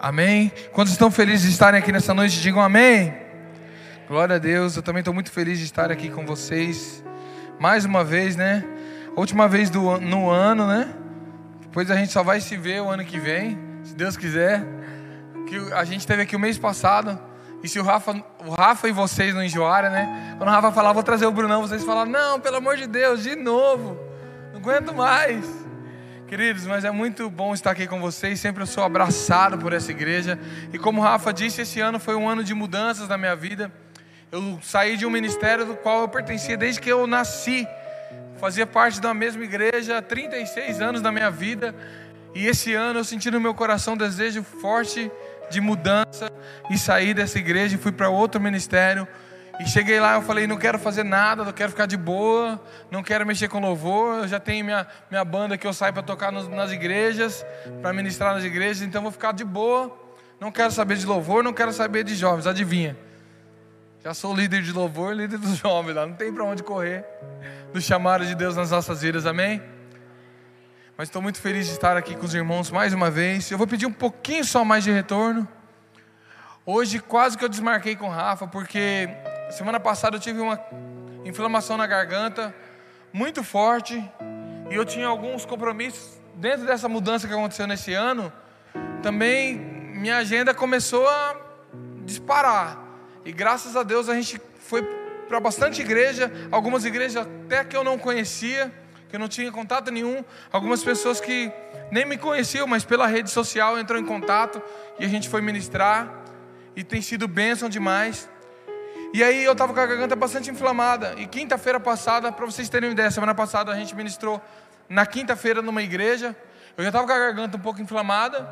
Amém? Quantos estão felizes de estarem aqui nessa noite, digam amém. Glória a Deus, eu também estou muito feliz de estar aqui com vocês. Mais uma vez, né? Última vez do, no ano, né? Depois a gente só vai se ver o ano que vem, se Deus quiser. Que a gente teve aqui o mês passado. E se o Rafa, o Rafa e vocês não enjoarem, né? Quando o Rafa falar, vou trazer o Brunão, vocês falam, não, pelo amor de Deus, de novo. Não aguento mais. Queridos, mas é muito bom estar aqui com vocês. Sempre eu sou abraçado por essa igreja. E como o Rafa disse, esse ano foi um ano de mudanças na minha vida. Eu saí de um ministério do qual eu pertencia desde que eu nasci. Fazia parte da mesma igreja há 36 anos da minha vida. E esse ano eu senti no meu coração um desejo forte de mudança e saí dessa igreja e fui para outro ministério. E cheguei lá, eu falei, não quero fazer nada, não quero ficar de boa, não quero mexer com louvor, eu já tenho minha, minha banda que eu saio para tocar nos, nas igrejas, para ministrar nas igrejas, então vou ficar de boa, não quero saber de louvor, não quero saber de jovens, adivinha? Já sou líder de louvor, líder dos jovens lá, não tem para onde correr do chamado de Deus nas nossas vidas, amém? Mas estou muito feliz de estar aqui com os irmãos mais uma vez. Eu vou pedir um pouquinho só mais de retorno. Hoje quase que eu desmarquei com o Rafa, porque semana passada eu tive uma inflamação na garganta muito forte e eu tinha alguns compromissos dentro dessa mudança que aconteceu nesse ano. Também minha agenda começou a disparar. E graças a Deus a gente foi para bastante igreja, algumas igrejas até que eu não conhecia que eu não tinha contato nenhum. Algumas pessoas que nem me conheciam, mas pela rede social entrou em contato e a gente foi ministrar. E tem sido bênção demais. E aí eu estava com a garganta bastante inflamada. E quinta-feira passada, para vocês terem uma ideia, semana passada a gente ministrou na quinta-feira numa igreja. Eu já estava com a garganta um pouco inflamada.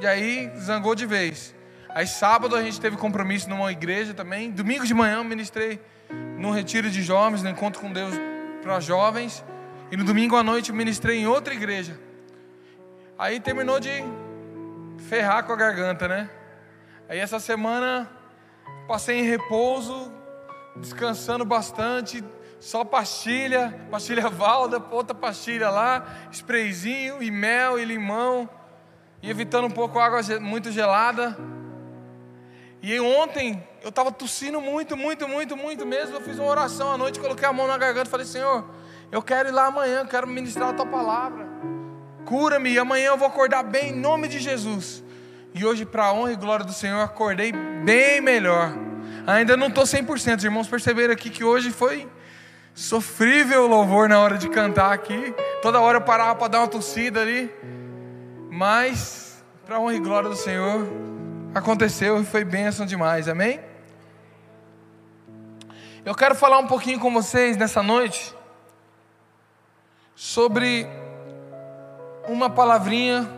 E aí zangou de vez. Aí sábado a gente teve compromisso numa igreja também. Domingo de manhã eu ministrei num retiro de jovens, no encontro com Deus para jovens. E no domingo à noite ministrei em outra igreja. Aí terminou de ferrar com a garganta, né? Aí essa semana passei em repouso, descansando bastante, só pastilha, pastilha valda, outra pastilha lá, sprayzinho e mel e limão, e evitando um pouco água muito gelada. E ontem eu estava tossindo muito, muito, muito, muito mesmo. Eu fiz uma oração à noite, coloquei a mão na garganta e falei: Senhor, eu quero ir lá amanhã, quero ministrar a tua palavra. Cura-me e amanhã eu vou acordar bem em nome de Jesus. E hoje, para a honra e glória do Senhor, acordei bem melhor. Ainda não estou 100%. Os irmãos perceberam aqui que hoje foi sofrível o louvor na hora de cantar aqui. Toda hora eu parava para dar uma tossida ali. Mas, para a honra e glória do Senhor, aconteceu e foi bênção demais. Amém? Eu quero falar um pouquinho com vocês nessa noite sobre uma palavrinha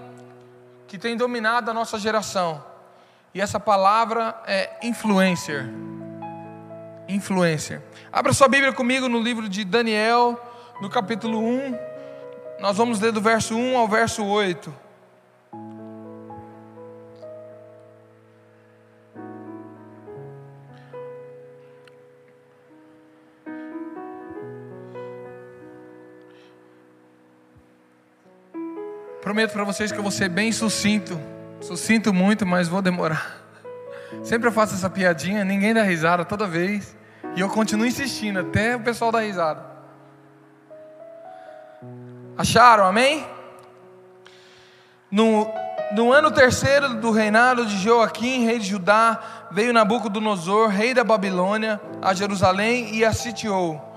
que tem dominado a nossa geração. E essa palavra é influencer. Influencer. Abra sua Bíblia comigo no livro de Daniel, no capítulo 1. Nós vamos ler do verso 1 ao verso 8. Prometo para vocês que eu vou ser bem sucinto. Sucinto muito, mas vou demorar. Sempre eu faço essa piadinha, ninguém dá risada toda vez. E eu continuo insistindo até o pessoal dar risada. Acharam, amém? No, no ano terceiro do reinado de Joaquim, rei de Judá, veio Nabucodonosor, rei da Babilônia, a Jerusalém e a sitiou.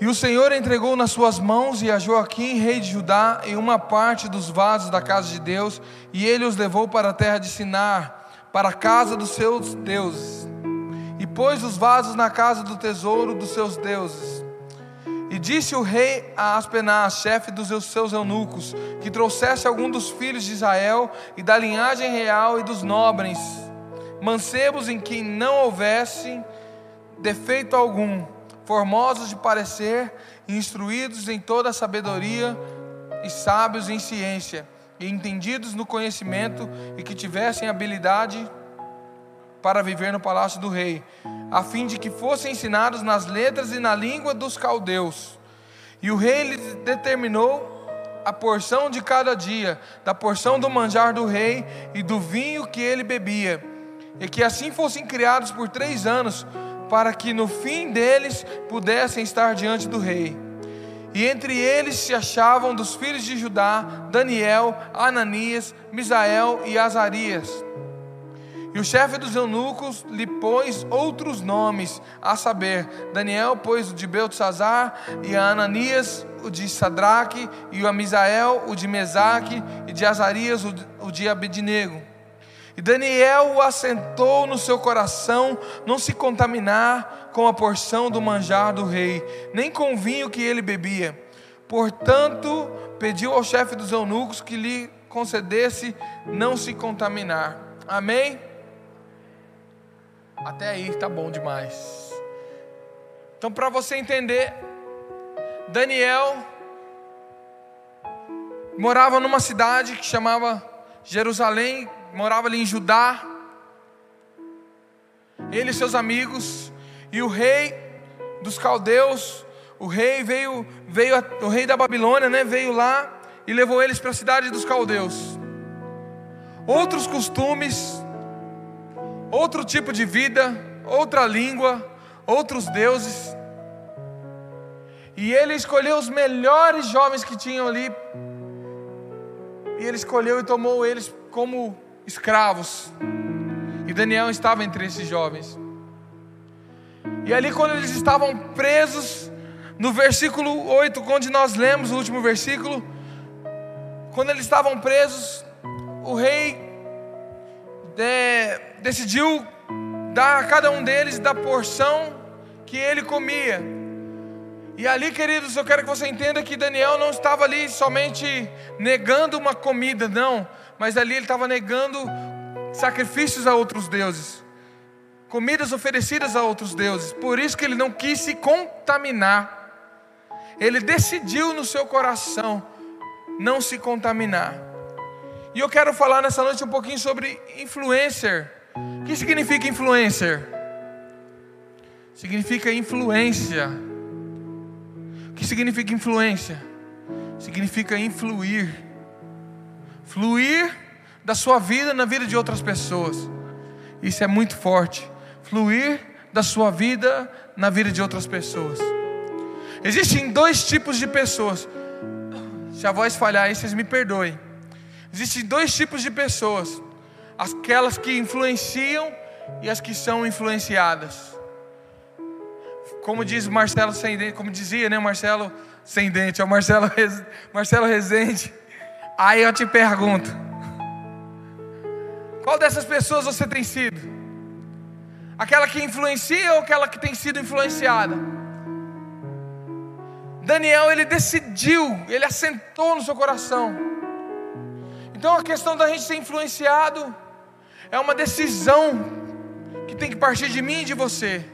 E o Senhor entregou nas suas mãos e a Joaquim, rei de Judá, em uma parte dos vasos da casa de Deus, e ele os levou para a terra de Sinar, para a casa dos seus deuses. E pôs os vasos na casa do tesouro dos seus deuses. E disse o rei a Aspenaz, chefe dos seus eunucos, que trouxesse algum dos filhos de Israel e da linhagem real e dos nobres, mancebos em quem não houvesse defeito algum formosos de parecer, instruídos em toda a sabedoria e sábios em ciência, e entendidos no conhecimento, e que tivessem habilidade para viver no palácio do rei, a fim de que fossem ensinados nas letras e na língua dos caldeus. E o rei lhes determinou a porção de cada dia, da porção do manjar do rei e do vinho que ele bebia, e que assim fossem criados por três anos, para que no fim deles pudessem estar diante do rei. E entre eles se achavam dos filhos de Judá Daniel, Ananias, Misael e Azarias. E o chefe dos eunucos lhe pôs outros nomes, a saber, Daniel pôs o de Beltesazar, e a Ananias o de Sadraque, e o a Misael o de Mesaque, e de Azarias o de Abednego. E Daniel o assentou no seu coração não se contaminar com a porção do manjar do rei, nem com o vinho que ele bebia. Portanto, pediu ao chefe dos eunucos que lhe concedesse não se contaminar. Amém? Até aí está bom demais. Então, para você entender, Daniel morava numa cidade que chamava Jerusalém, morava ali em Judá. Ele e seus amigos e o rei dos caldeus, o rei veio, veio o rei da Babilônia, né, veio lá e levou eles para a cidade dos caldeus. Outros costumes, outro tipo de vida, outra língua, outros deuses. E ele escolheu os melhores jovens que tinham ali. E ele escolheu e tomou eles como escravos. E Daniel estava entre esses jovens. E ali, quando eles estavam presos, no versículo 8, onde nós lemos o último versículo, quando eles estavam presos, o rei de, decidiu dar a cada um deles da porção que ele comia. E ali, queridos, eu quero que você entenda que Daniel não estava ali somente negando uma comida, não, mas ali ele estava negando sacrifícios a outros deuses, comidas oferecidas a outros deuses. Por isso que ele não quis se contaminar. Ele decidiu no seu coração não se contaminar. E eu quero falar nessa noite um pouquinho sobre influencer. O que significa influencer? Significa influência. O que significa influência? Significa influir. Fluir da sua vida na vida de outras pessoas. Isso é muito forte. Fluir da sua vida na vida de outras pessoas. Existem dois tipos de pessoas. Se a voz falhar aí, vocês me perdoem. Existem dois tipos de pessoas: aquelas que influenciam e as que são influenciadas. Como diz Marcelo Sendente, como dizia, né, Marcelo Sendente, é o Marcelo, Marcelo Rezende. Aí eu te pergunto: qual dessas pessoas você tem sido? Aquela que influencia ou aquela que tem sido influenciada? Daniel, ele decidiu, ele assentou no seu coração então a questão da gente ser influenciado é uma decisão que tem que partir de mim e de você.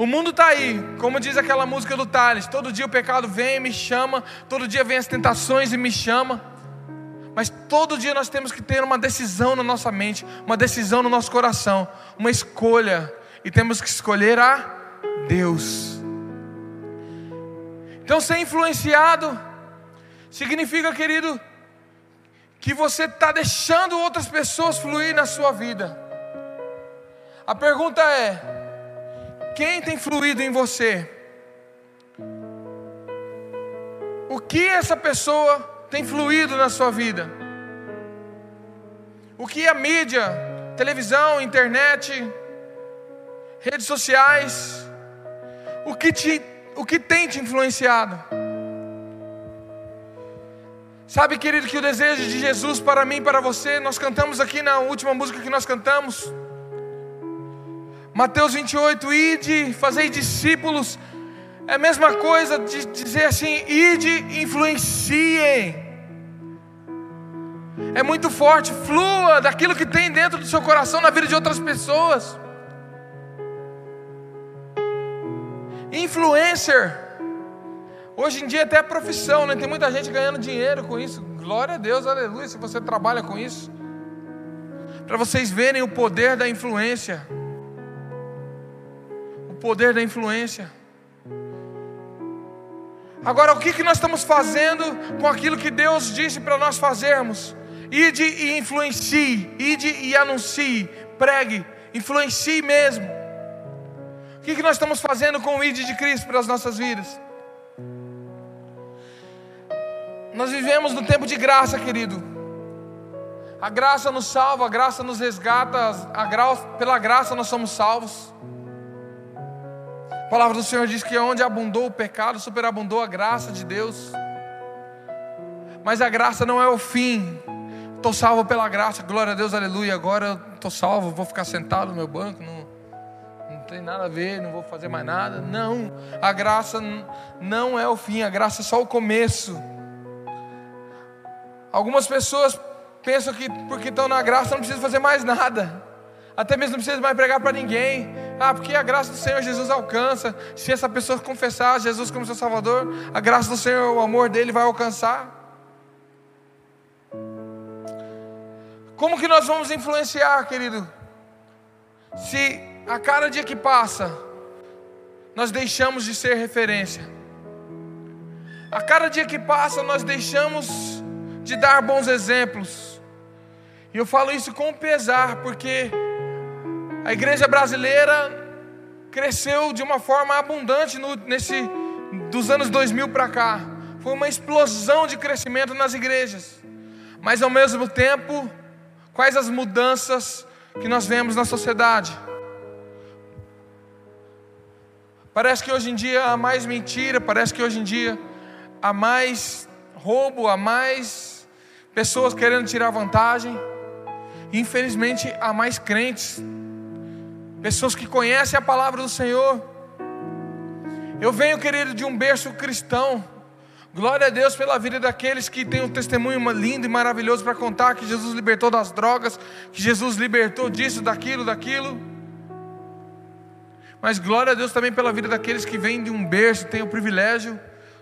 O mundo está aí, como diz aquela música do Thales: todo dia o pecado vem e me chama, todo dia vem as tentações e me chama. Mas todo dia nós temos que ter uma decisão na nossa mente, uma decisão no nosso coração, uma escolha, e temos que escolher a Deus. Então, ser influenciado significa, querido, que você está deixando outras pessoas fluir na sua vida. A pergunta é: quem tem fluído em você? O que essa pessoa tem fluído na sua vida? O que a mídia, televisão, internet, redes sociais, o que, te, o que tem te influenciado? Sabe, querido, que o desejo de Jesus para mim e para você, nós cantamos aqui na última música que nós cantamos. Mateus 28, ide, fazei discípulos. É a mesma coisa de dizer assim, ide, influenciem. É muito forte, flua daquilo que tem dentro do seu coração na vida de outras pessoas. Influencer Hoje em dia até é profissão, né? Tem muita gente ganhando dinheiro com isso. Glória a Deus, aleluia, se você trabalha com isso. Para vocês verem o poder da influência. Poder da influência. Agora, o que, que nós estamos fazendo com aquilo que Deus disse para nós fazermos? Ide e influencie, ide e anuncie, pregue, influencie mesmo. O que, que nós estamos fazendo com o ide de Cristo para as nossas vidas? Nós vivemos no tempo de graça, querido. A graça nos salva, a graça nos resgata, a pela graça nós somos salvos. A palavra do Senhor diz que onde abundou o pecado, superabundou a graça de Deus. Mas a graça não é o fim. Estou salvo pela graça, glória a Deus, aleluia. Agora estou salvo, vou ficar sentado no meu banco, não, não tem nada a ver, não vou fazer mais nada. Não, a graça não é o fim, a graça é só o começo. Algumas pessoas pensam que porque estão na graça não precisam fazer mais nada. Até mesmo não precisa mais pregar para ninguém. Ah, porque a graça do Senhor Jesus alcança. Se essa pessoa confessar Jesus como seu Salvador, a graça do Senhor, o amor dele vai alcançar. Como que nós vamos influenciar, querido? Se a cada dia que passa, nós deixamos de ser referência. A cada dia que passa, nós deixamos de dar bons exemplos. E eu falo isso com pesar, porque a igreja brasileira cresceu de uma forma abundante no, nesse dos anos 2000 para cá. Foi uma explosão de crescimento nas igrejas. Mas ao mesmo tempo, quais as mudanças que nós vemos na sociedade? Parece que hoje em dia há mais mentira, parece que hoje em dia há mais roubo, há mais pessoas querendo tirar vantagem. Infelizmente, há mais crentes, pessoas que conhecem a palavra do Senhor. Eu venho, querido, de um berço cristão. Glória a Deus pela vida daqueles que têm um testemunho lindo e maravilhoso para contar que Jesus libertou das drogas, que Jesus libertou disso, daquilo, daquilo. Mas glória a Deus também pela vida daqueles que vêm de um berço, têm o privilégio,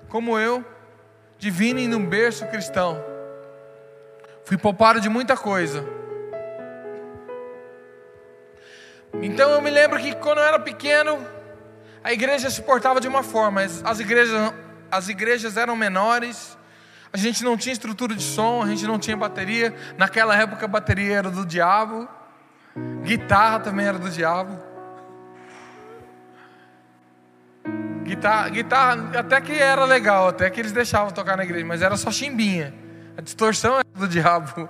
como eu, de virem num berço cristão. Fui poupado de muita coisa. Então eu me lembro que quando eu era pequeno, a igreja se portava de uma forma, as igrejas, as igrejas eram menores, a gente não tinha estrutura de som, a gente não tinha bateria. Naquela época a bateria era do diabo, guitarra também era do diabo. Guitarra, guitarra até que era legal, até que eles deixavam tocar na igreja, mas era só chimbinha. A distorção era do diabo.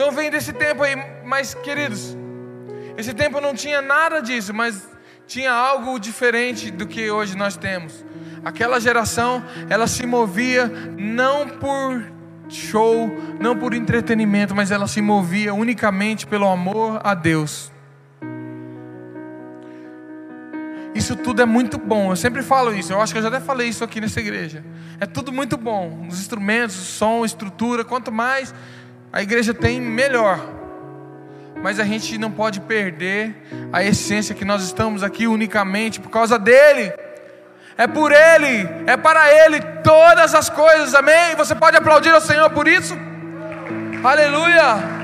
Então vem desse tempo aí, mas queridos, esse tempo não tinha nada disso, mas tinha algo diferente do que hoje nós temos. Aquela geração, ela se movia não por show, não por entretenimento, mas ela se movia unicamente pelo amor a Deus. Isso tudo é muito bom. Eu sempre falo isso. Eu acho que eu já até falei isso aqui nessa igreja. É tudo muito bom. Os instrumentos, som, estrutura. Quanto mais a igreja tem, melhor. Mas a gente não pode perder a essência que nós estamos aqui unicamente por causa dele. É por ele, é para ele todas as coisas. Amém? Você pode aplaudir ao Senhor por isso? Aleluia!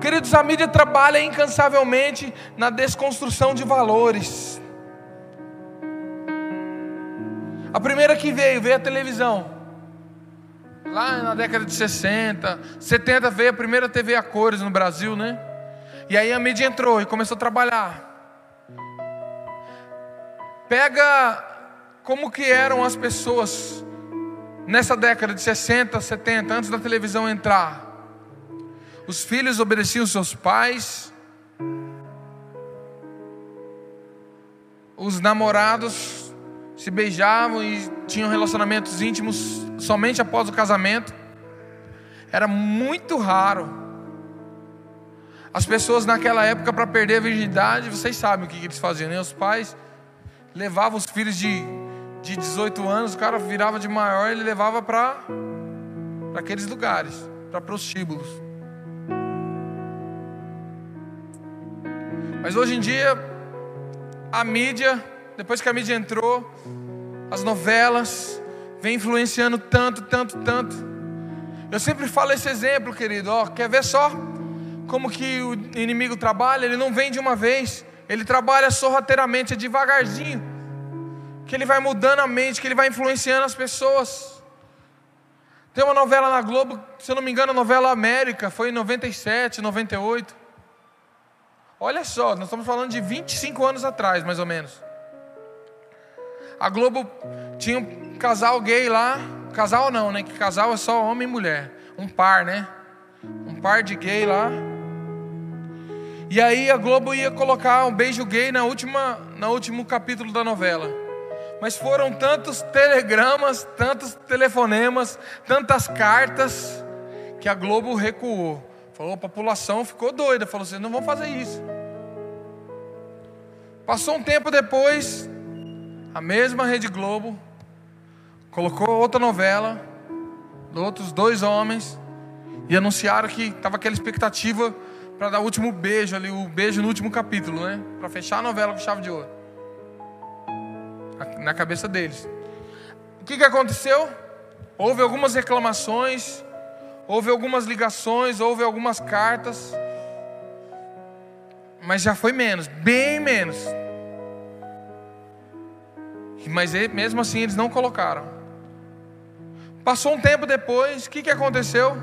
Queridos, a mídia trabalha incansavelmente na desconstrução de valores. A primeira que veio, veio a televisão. Lá na década de 60, 70 veio a primeira TV a cores no Brasil, né? E aí a mídia entrou e começou a trabalhar. Pega como que eram as pessoas nessa década de 60, 70, antes da televisão entrar. Os filhos obedeciam seus pais. Os namorados se beijavam e tinham relacionamentos íntimos somente após o casamento. Era muito raro. As pessoas naquela época, para perder a virgindade, vocês sabem o que eles faziam, né? Os pais levavam os filhos de, de 18 anos, o cara virava de maior, ele levava para aqueles lugares, para prostíbulos. Mas hoje em dia, a mídia, depois que a mídia entrou, as novelas, vem influenciando tanto, tanto, tanto. Eu sempre falo esse exemplo, querido. Ó, quer ver só como que o inimigo trabalha? Ele não vem de uma vez. Ele trabalha sorrateiramente, é devagarzinho. Que ele vai mudando a mente, que ele vai influenciando as pessoas. Tem uma novela na Globo, se eu não me engano, a novela América, foi em 97, 98. Olha só, nós estamos falando de 25 anos atrás, mais ou menos. A Globo tinha um casal gay lá, casal não, né? Que casal é só homem e mulher, um par, né? Um par de gay lá. E aí a Globo ia colocar um beijo gay na última, no último capítulo da novela. Mas foram tantos telegramas, tantos telefonemas, tantas cartas, que a Globo recuou. Falou, a população ficou doida, falou: vocês não vão fazer isso. Passou um tempo depois, a mesma Rede Globo colocou outra novela, outros dois homens, e anunciaram que estava aquela expectativa para dar o último beijo ali, o beijo no último capítulo, né? Para fechar a novela com chave de ouro. Na cabeça deles. O que, que aconteceu? Houve algumas reclamações, houve algumas ligações, houve algumas cartas. Mas já foi menos, bem menos. Mas mesmo assim eles não colocaram. Passou um tempo depois, o que, que aconteceu?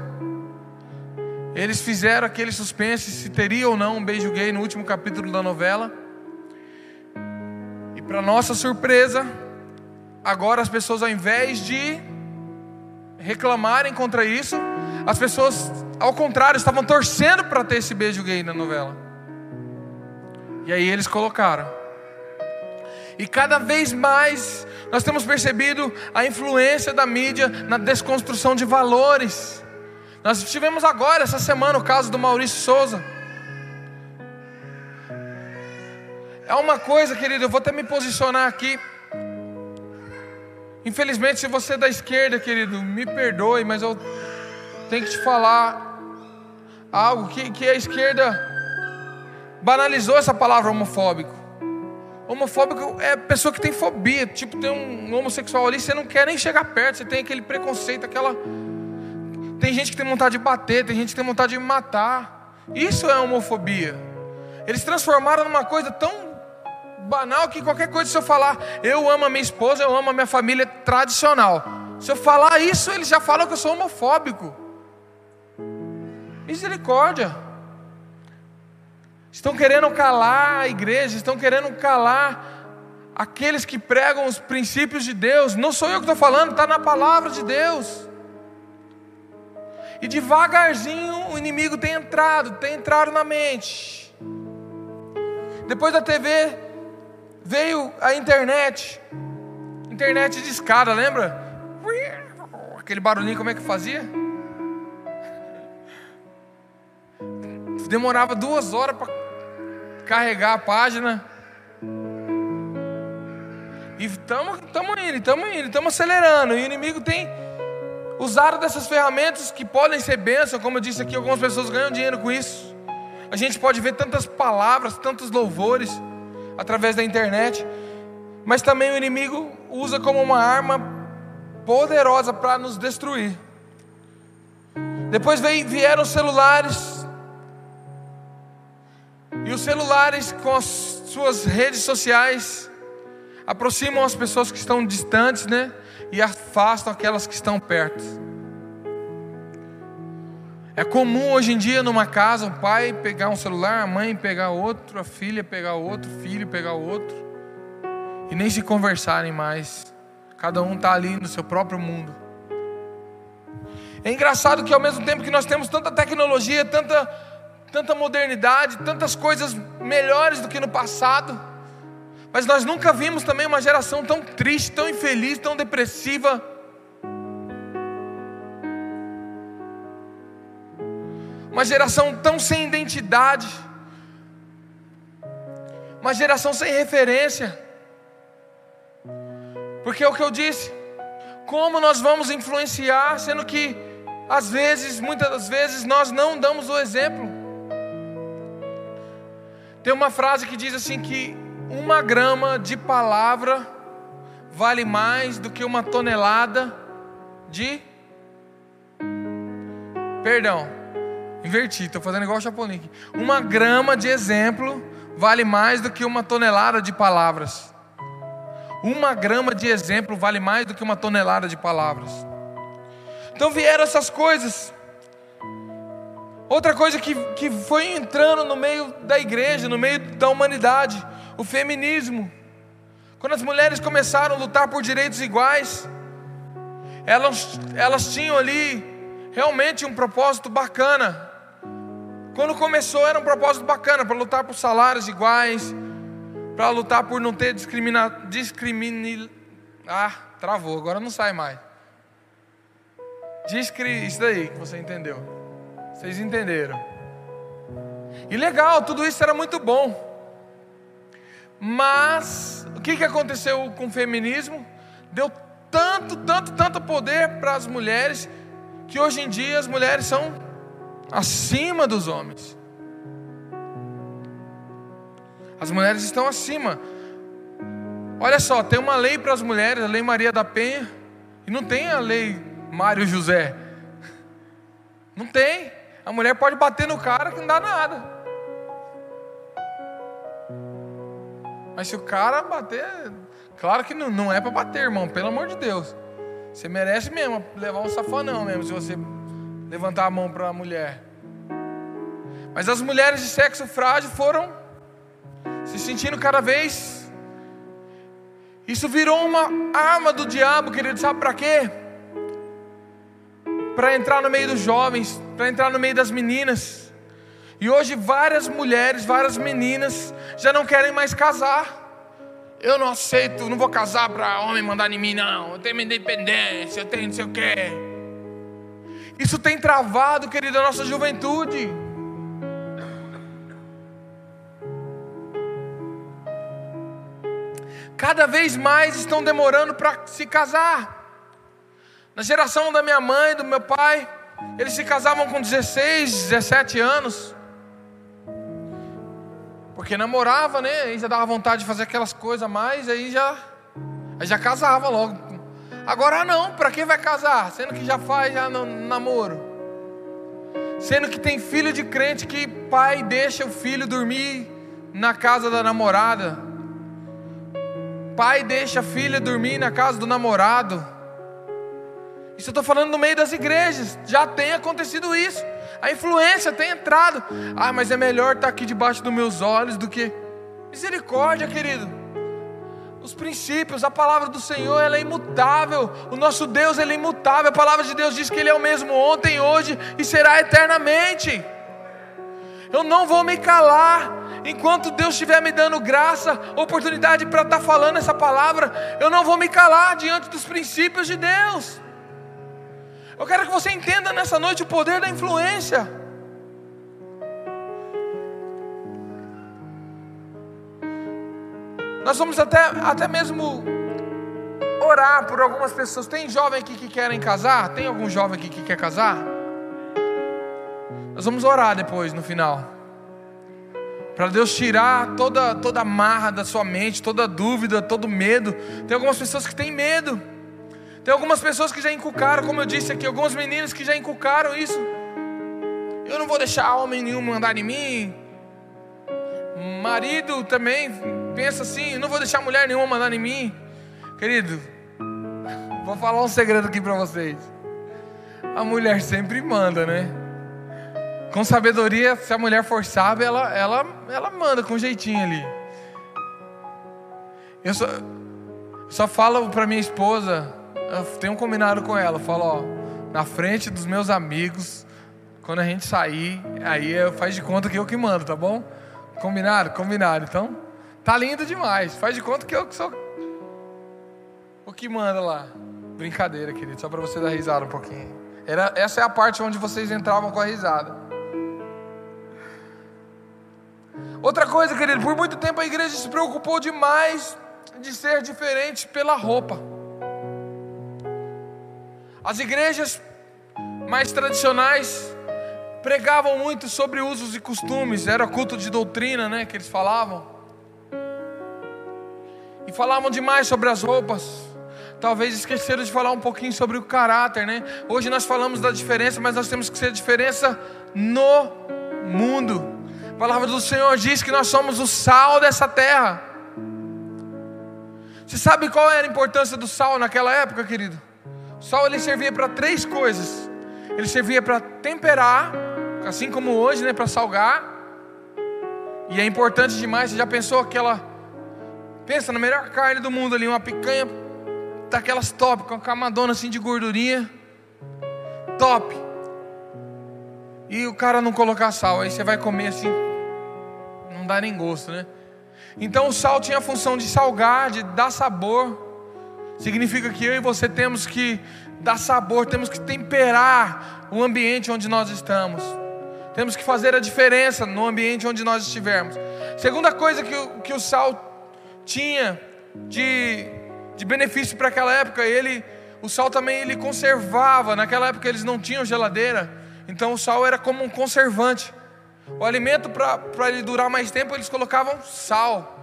Eles fizeram aquele suspense se teria ou não um beijo gay no último capítulo da novela. E para nossa surpresa, agora as pessoas ao invés de reclamarem contra isso, as pessoas ao contrário estavam torcendo para ter esse beijo gay na novela. E aí eles colocaram. E cada vez mais nós temos percebido a influência da mídia na desconstrução de valores. Nós tivemos agora, essa semana, o caso do Maurício Souza. É uma coisa, querido, eu vou até me posicionar aqui. Infelizmente, se você é da esquerda, querido, me perdoe, mas eu tenho que te falar algo que, que a esquerda banalizou essa palavra homofóbico. Homofóbico é pessoa que tem fobia, tipo, tem um homossexual ali, você não quer nem chegar perto, você tem aquele preconceito, aquela tem gente que tem vontade de bater, tem gente que tem vontade de matar. Isso é homofobia. Eles transformaram numa coisa tão banal que qualquer coisa, se eu falar, eu amo a minha esposa, eu amo a minha família tradicional. Se eu falar isso, eles já falam que eu sou homofóbico. Misericórdia. Estão querendo calar a igreja, estão querendo calar aqueles que pregam os princípios de Deus. Não sou eu que estou falando, está na palavra de Deus. E devagarzinho o inimigo tem entrado, tem entrado na mente. Depois da TV veio a internet. Internet de escada, lembra? Aquele barulhinho como é que fazia? Demorava duas horas para carregar a página. E estamos indo, estamos indo, estamos acelerando. E o inimigo tem usaram dessas ferramentas que podem ser bênção, como eu disse aqui, algumas pessoas ganham dinheiro com isso. A gente pode ver tantas palavras, tantos louvores através da internet, mas também o inimigo usa como uma arma poderosa para nos destruir. Depois vieram os celulares, os celulares com as suas redes sociais aproximam as pessoas que estão distantes, né? e afastam aquelas que estão perto. É comum hoje em dia numa casa o pai pegar um celular, a mãe pegar outro, a filha pegar outro, o filho pegar outro, e nem se conversarem mais. Cada um está ali no seu próprio mundo. É engraçado que ao mesmo tempo que nós temos tanta tecnologia, tanta, tanta modernidade, tantas coisas melhores do que no passado, mas nós nunca vimos também uma geração tão triste, tão infeliz, tão depressiva. Uma geração tão sem identidade. Uma geração sem referência. Porque é o que eu disse. Como nós vamos influenciar, sendo que às vezes, muitas das vezes, nós não damos o exemplo. Tem uma frase que diz assim que uma grama de palavra vale mais do que uma tonelada de. Perdão, inverti, estou fazendo igual o Chapolin. Uma grama de exemplo vale mais do que uma tonelada de palavras. Uma grama de exemplo vale mais do que uma tonelada de palavras. Então vieram essas coisas. Outra coisa que, que foi entrando no meio da igreja, no meio da humanidade, o feminismo. Quando as mulheres começaram a lutar por direitos iguais, elas, elas tinham ali realmente um propósito bacana. Quando começou era um propósito bacana para lutar por salários iguais, para lutar por não ter discrimina, ah, travou, agora não sai mais. Discri, isso daí que você entendeu. Vocês entenderam? E legal, tudo isso era muito bom. Mas o que, que aconteceu com o feminismo? Deu tanto, tanto, tanto poder para as mulheres que hoje em dia as mulheres são acima dos homens. As mulheres estão acima. Olha só, tem uma lei para as mulheres, a Lei Maria da Penha, e não tem a Lei Mário José. Não tem. A mulher pode bater no cara que não dá nada. Mas se o cara bater, claro que não, não é para bater, irmão, pelo amor de Deus. Você merece mesmo levar um safanão mesmo se você levantar a mão para a mulher. Mas as mulheres de sexo frágil foram se sentindo cada vez. Isso virou uma arma do diabo, querido, sabe para quê? Para entrar no meio dos jovens, para entrar no meio das meninas. E hoje várias mulheres, várias meninas já não querem mais casar. Eu não aceito, não vou casar para homem mandar em mim, não. Eu tenho minha independência, eu tenho não sei o quê. Isso tem travado, querido, a nossa juventude. Cada vez mais estão demorando para se casar. Na geração da minha mãe, do meu pai, eles se casavam com 16, 17 anos. Porque namorava, né? Aí já dava vontade de fazer aquelas coisas a mais, aí já, aí já casava logo. Agora não, para quem vai casar? Sendo que já faz já no, namoro. Sendo que tem filho de crente que pai deixa o filho dormir na casa da namorada. Pai deixa a filha dormir na casa do namorado. Isso eu estou falando no meio das igrejas. Já tem acontecido isso. A influência tem entrado. Ah, mas é melhor estar aqui debaixo dos meus olhos do que. Misericórdia, querido. Os princípios, a palavra do Senhor, ela é imutável. O nosso Deus, ele é imutável. A palavra de Deus diz que Ele é o mesmo ontem, hoje e será eternamente. Eu não vou me calar enquanto Deus estiver me dando graça, oportunidade para estar falando essa palavra. Eu não vou me calar diante dos princípios de Deus. Eu quero que você entenda nessa noite o poder da influência. Nós vamos até, até mesmo orar por algumas pessoas. Tem jovem aqui que querem casar? Tem algum jovem aqui que quer casar? Nós vamos orar depois, no final. Para Deus tirar toda, toda a marra da sua mente, toda dúvida, todo medo. Tem algumas pessoas que têm medo. Tem algumas pessoas que já inculcaram, como eu disse aqui, algumas meninas que já inculcaram isso. Eu não vou deixar homem nenhum mandar em mim. Marido também pensa assim, eu não vou deixar mulher nenhuma mandar em mim. Querido, vou falar um segredo aqui para vocês. A mulher sempre manda, né? Com sabedoria, se a mulher for sábia, ela, ela, ela manda com jeitinho ali. Eu só, só falo para minha esposa, eu tenho combinado com ela. Eu falo, ó, na frente dos meus amigos, quando a gente sair, aí eu faz de conta que eu que mando, tá bom? Combinado? Combinado. Então, tá lindo demais. Faz de conta que eu que sou o que manda lá. Brincadeira, querido, só para você dar risada um pouquinho. Era, essa é a parte onde vocês entravam com a risada. Outra coisa, querido, por muito tempo a igreja se preocupou demais de ser diferente pela roupa. As igrejas mais tradicionais pregavam muito sobre usos e costumes, era culto de doutrina, né, que eles falavam. E falavam demais sobre as roupas. Talvez esqueceram de falar um pouquinho sobre o caráter, né? Hoje nós falamos da diferença, mas nós temos que ser diferença no mundo. A palavra do Senhor diz que nós somos o sal dessa terra. Você sabe qual era a importância do sal naquela época, querido? Sal ele servia para três coisas. Ele servia para temperar, assim como hoje, né, para salgar. E é importante demais. Você já pensou aquela Pensa na melhor carne do mundo ali, uma picanha daquelas top, com uma camadona assim de gordurinha. Top. E o cara não colocar sal, aí você vai comer assim, não dá nem gosto, né? Então o sal tinha a função de salgar, de dar sabor. Significa que eu e você temos que dar sabor, temos que temperar o ambiente onde nós estamos. Temos que fazer a diferença no ambiente onde nós estivermos. Segunda coisa que o, que o sal tinha de, de benefício para aquela época, ele, o sal também ele conservava. Naquela época eles não tinham geladeira, então o sal era como um conservante. O alimento, para ele durar mais tempo, eles colocavam sal.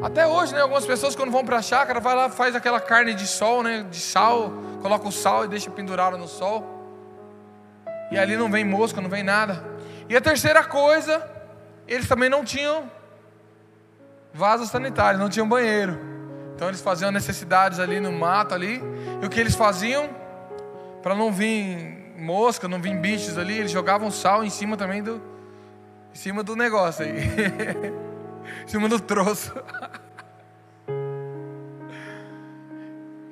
Até hoje, né, algumas pessoas quando vão para a chácara, vai lá, faz aquela carne de sol, né, de sal, coloca o sal e deixa pendurado no sol. E ali não vem mosca, não vem nada. E a terceira coisa, eles também não tinham vasos sanitários, não tinham banheiro. Então eles faziam necessidades ali no mato ali. E o que eles faziam para não vir mosca, não vir bichos ali, eles jogavam sal em cima também do em cima do negócio aí. cima do troço.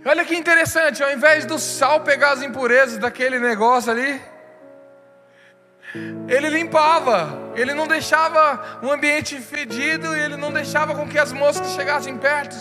Olha que interessante, ao invés do sal pegar as impurezas daquele negócio ali, ele limpava, ele não deixava o ambiente fedido, ele não deixava com que as moscas chegassem perto.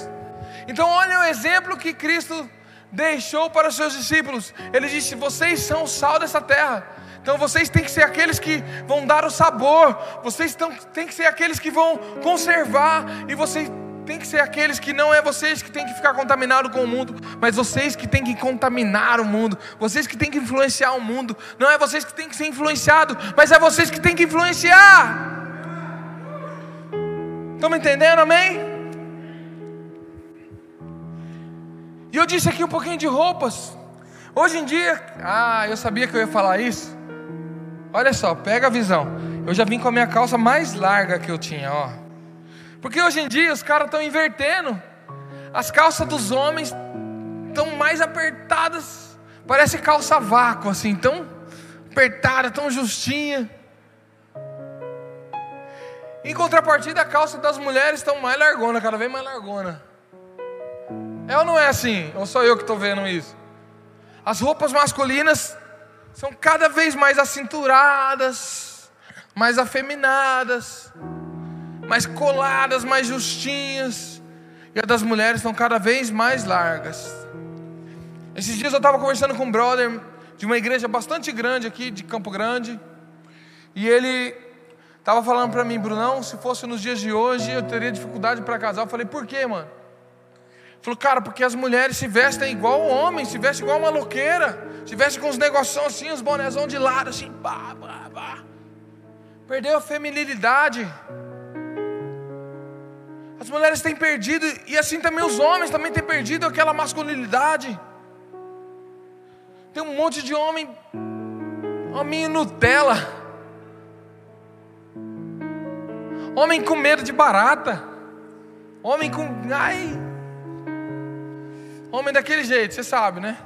Então, olha o exemplo que Cristo deixou para os seus discípulos. Ele disse: Vocês são o sal dessa terra. Então vocês têm que ser aqueles que vão dar o sabor, vocês têm que ser aqueles que vão conservar, e vocês têm que ser aqueles que não é vocês que têm que ficar contaminado com o mundo, mas vocês que têm que contaminar o mundo, vocês que têm que influenciar o mundo. Não é vocês que têm que ser influenciado, mas é vocês que têm que influenciar. Estão me entendendo, amém? E eu disse aqui um pouquinho de roupas. Hoje em dia, ah, eu sabia que eu ia falar isso. Olha só, pega a visão. Eu já vim com a minha calça mais larga que eu tinha, ó. Porque hoje em dia os caras estão invertendo. As calças dos homens estão mais apertadas. Parece calça vácuo, assim, tão apertada, tão justinha. Em contrapartida, a calça das mulheres estão mais largona, cada vez mais largona. É ou não é assim? Ou sou eu que estou vendo isso? As roupas masculinas são cada vez mais acinturadas, mais afeminadas, mais coladas, mais justinhas. E as das mulheres estão cada vez mais largas. Esses dias eu estava conversando com um brother de uma igreja bastante grande aqui, de Campo Grande. E ele estava falando para mim, Brunão, se fosse nos dias de hoje eu teria dificuldade para casar. Eu falei, por quê, mano? Falou, cara, porque as mulheres se vestem igual o homem, se vestem igual uma loqueira, se vestem com os negocinhos assim, os bonezão de lado, assim, pá, pá, pá. Perdeu a feminilidade. As mulheres têm perdido, e assim também os homens também têm perdido aquela masculinidade. Tem um monte de homem, homem Nutella, homem com medo de barata, homem com, ai, Homem daquele jeito, você sabe, né?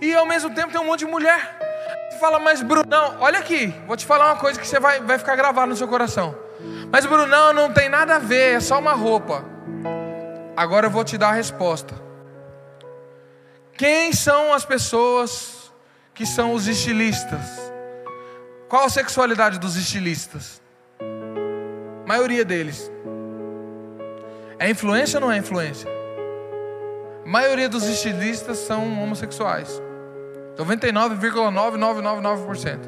E ao mesmo tempo tem um monte de mulher. Você fala, mas Brunão, olha aqui, vou te falar uma coisa que você vai, vai ficar gravado no seu coração. Mas Brunão não tem nada a ver, é só uma roupa. Agora eu vou te dar a resposta. Quem são as pessoas que são os estilistas? Qual a sexualidade dos estilistas? A maioria deles. É influência ou não é influência? Maioria dos estilistas são homossexuais. 99,9999%.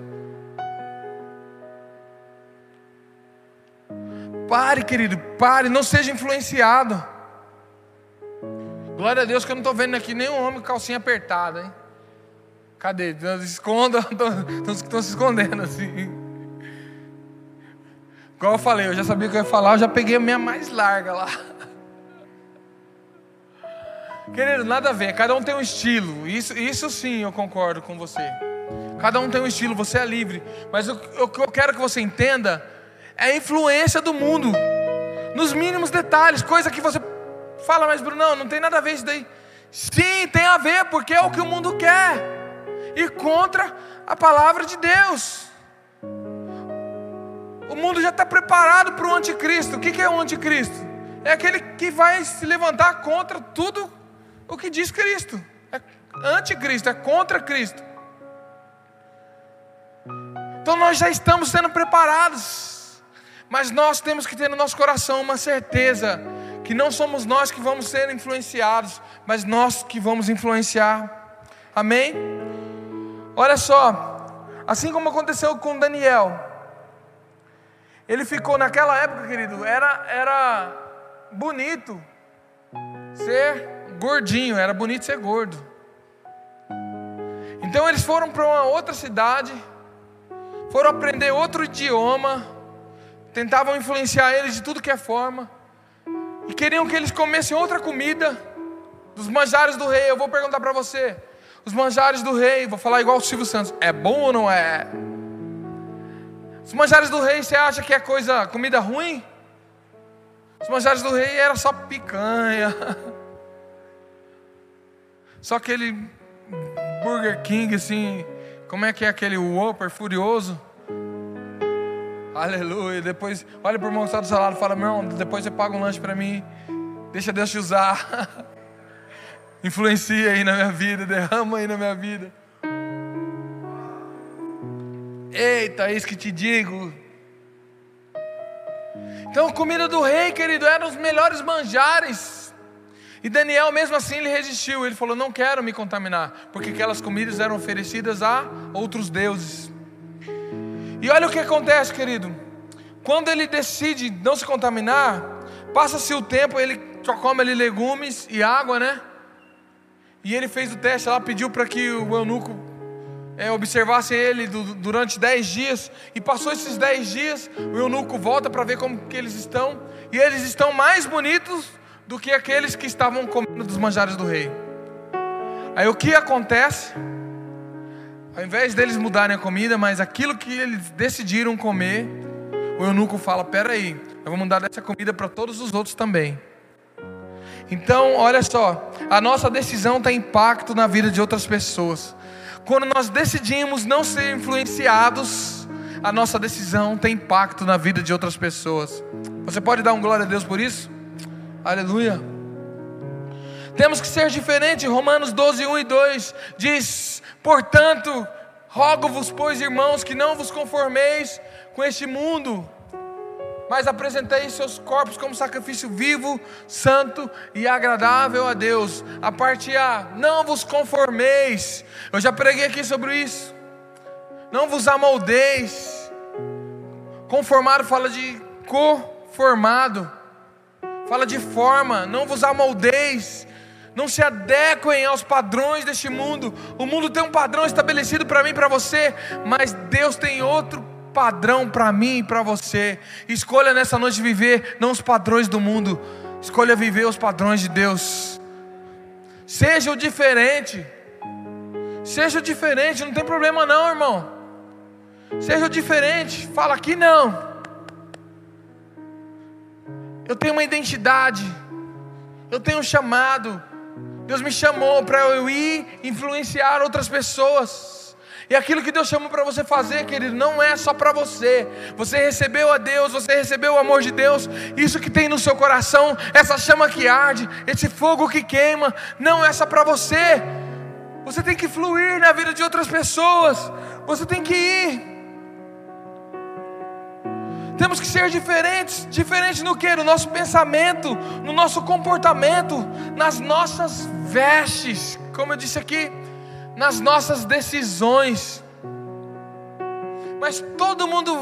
Pare, querido, pare, não seja influenciado. Glória a Deus que eu não estou vendo aqui nenhum homem com calcinha apertada, hein? Cadê? Esconda, estão se escondendo assim. Igual eu falei, eu já sabia o que eu ia falar, eu já peguei a minha mais larga lá. Querido, nada a ver, cada um tem um estilo. Isso, isso sim eu concordo com você. Cada um tem um estilo, você é livre. Mas o que eu quero que você entenda é a influência do mundo. Nos mínimos detalhes, coisa que você fala, mas Bruno, não, não tem nada a ver isso daí. Sim, tem a ver, porque é o que o mundo quer. E contra a palavra de Deus. O mundo já está preparado para o anticristo. O que é o anticristo? É aquele que vai se levantar contra tudo o que diz Cristo. É anticristo, é contra Cristo. Então nós já estamos sendo preparados, mas nós temos que ter no nosso coração uma certeza que não somos nós que vamos ser influenciados, mas nós que vamos influenciar. Amém? Olha só, assim como aconteceu com Daniel, ele ficou naquela época, querido, era era bonito ser gordinho, era bonito ser gordo. Então eles foram para uma outra cidade foram aprender outro idioma, tentavam influenciar eles de tudo que é forma, e queriam que eles comessem outra comida, dos manjares do rei. Eu vou perguntar para você: os manjares do rei, vou falar igual o Silvio Santos, é bom ou não é? Os manjares do rei, você acha que é coisa, comida ruim? Os manjares do rei era só picanha, só aquele Burger King assim, como é que é aquele Whopper furioso? Aleluia. Depois, olha para o irmão que está do seu lado e fala: Meu irmão, depois você paga um lanche para mim. Deixa Deus te usar. Influencia aí na minha vida, derrama aí na minha vida. Eita, é isso que te digo. Então, comida do rei, querido, eram os melhores manjares. E Daniel, mesmo assim, ele resistiu. Ele falou: Não quero me contaminar, porque aquelas comidas eram oferecidas a outros deuses. E olha o que acontece, querido. Quando ele decide não se contaminar, passa-se o tempo, ele só come ali legumes e água, né? E ele fez o teste lá, pediu para que o eunuco é, observasse ele do, durante dez dias. E passou esses dez dias, o eunuco volta para ver como que eles estão. E eles estão mais bonitos do que aqueles que estavam comendo dos manjares do rei. Aí o que acontece? Ao invés deles mudarem a comida, mas aquilo que eles decidiram comer, o eunuco fala: Peraí, eu vou mudar dessa comida para todos os outros também. Então, olha só, a nossa decisão tem impacto na vida de outras pessoas. Quando nós decidimos não ser influenciados, a nossa decisão tem impacto na vida de outras pessoas. Você pode dar um glória a Deus por isso? Aleluia. Temos que ser diferente. Romanos 12, 1 e 2 diz: Portanto, rogo-vos, pois, irmãos, que não vos conformeis com este mundo, mas apresentei seus corpos como sacrifício vivo, santo e agradável a Deus. A parte A, não vos conformeis. Eu já preguei aqui sobre isso. Não vos amoldeis. Conformado fala de conformado fala de forma, não vos amoldeis, não se adequem aos padrões deste mundo. O mundo tem um padrão estabelecido para mim e para você, mas Deus tem outro padrão para mim e para você. Escolha nessa noite viver não os padrões do mundo, escolha viver os padrões de Deus. Seja o diferente. Seja o diferente, não tem problema não, irmão. Seja o diferente. Fala aqui não. Eu tenho uma identidade. Eu tenho um chamado. Deus me chamou para eu ir influenciar outras pessoas. E aquilo que Deus chamou para você fazer, querido, não é só para você. Você recebeu a Deus, você recebeu o amor de Deus. Isso que tem no seu coração, essa chama que arde, esse fogo que queima, não é só para você. Você tem que fluir na vida de outras pessoas. Você tem que ir. Temos que ser diferentes, diferentes no que? No nosso pensamento, no nosso comportamento, nas nossas vestes, como eu disse aqui, nas nossas decisões. Mas todo mundo,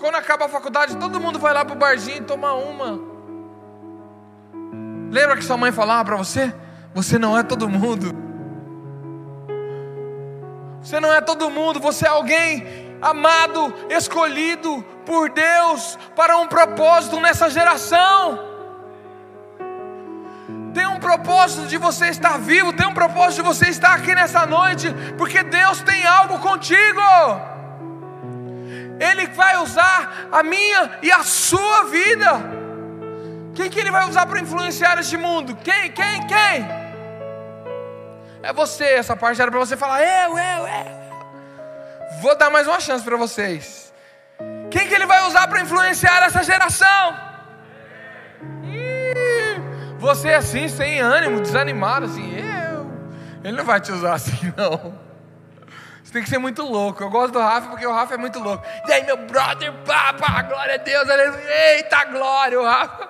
quando acaba a faculdade, todo mundo vai lá para o barzinho tomar uma. Lembra que sua mãe falava para você? Você não é todo mundo. Você não é todo mundo, você é alguém amado, escolhido por Deus para um propósito nessa geração. Tem um propósito de você estar vivo, tem um propósito de você estar aqui nessa noite, porque Deus tem algo contigo. Ele vai usar a minha e a sua vida. Quem que ele vai usar para influenciar este mundo? Quem? Quem? Quem? É você. Essa parte era para você falar eu, eu, eu. Vou dar mais uma chance para vocês. Quem que ele vai usar para influenciar essa geração? Você assim, sem ânimo, desanimado, assim, eu. Ele não vai te usar assim, não. Você tem que ser muito louco. Eu gosto do Rafa porque o Rafa é muito louco. E aí, meu brother, papa, glória a Deus, aleluia, eita glória, o Rafa.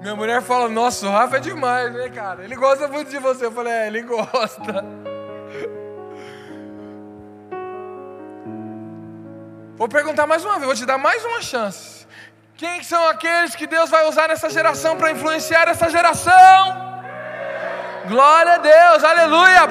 Minha mulher fala, nossa, o Rafa é demais, né, cara? Ele gosta muito de você. Eu falei, é, ele gosta. Vou perguntar mais uma vez, vou te dar mais uma chance. Quem são aqueles que Deus vai usar nessa geração para influenciar essa geração? Glória a Deus, aleluia.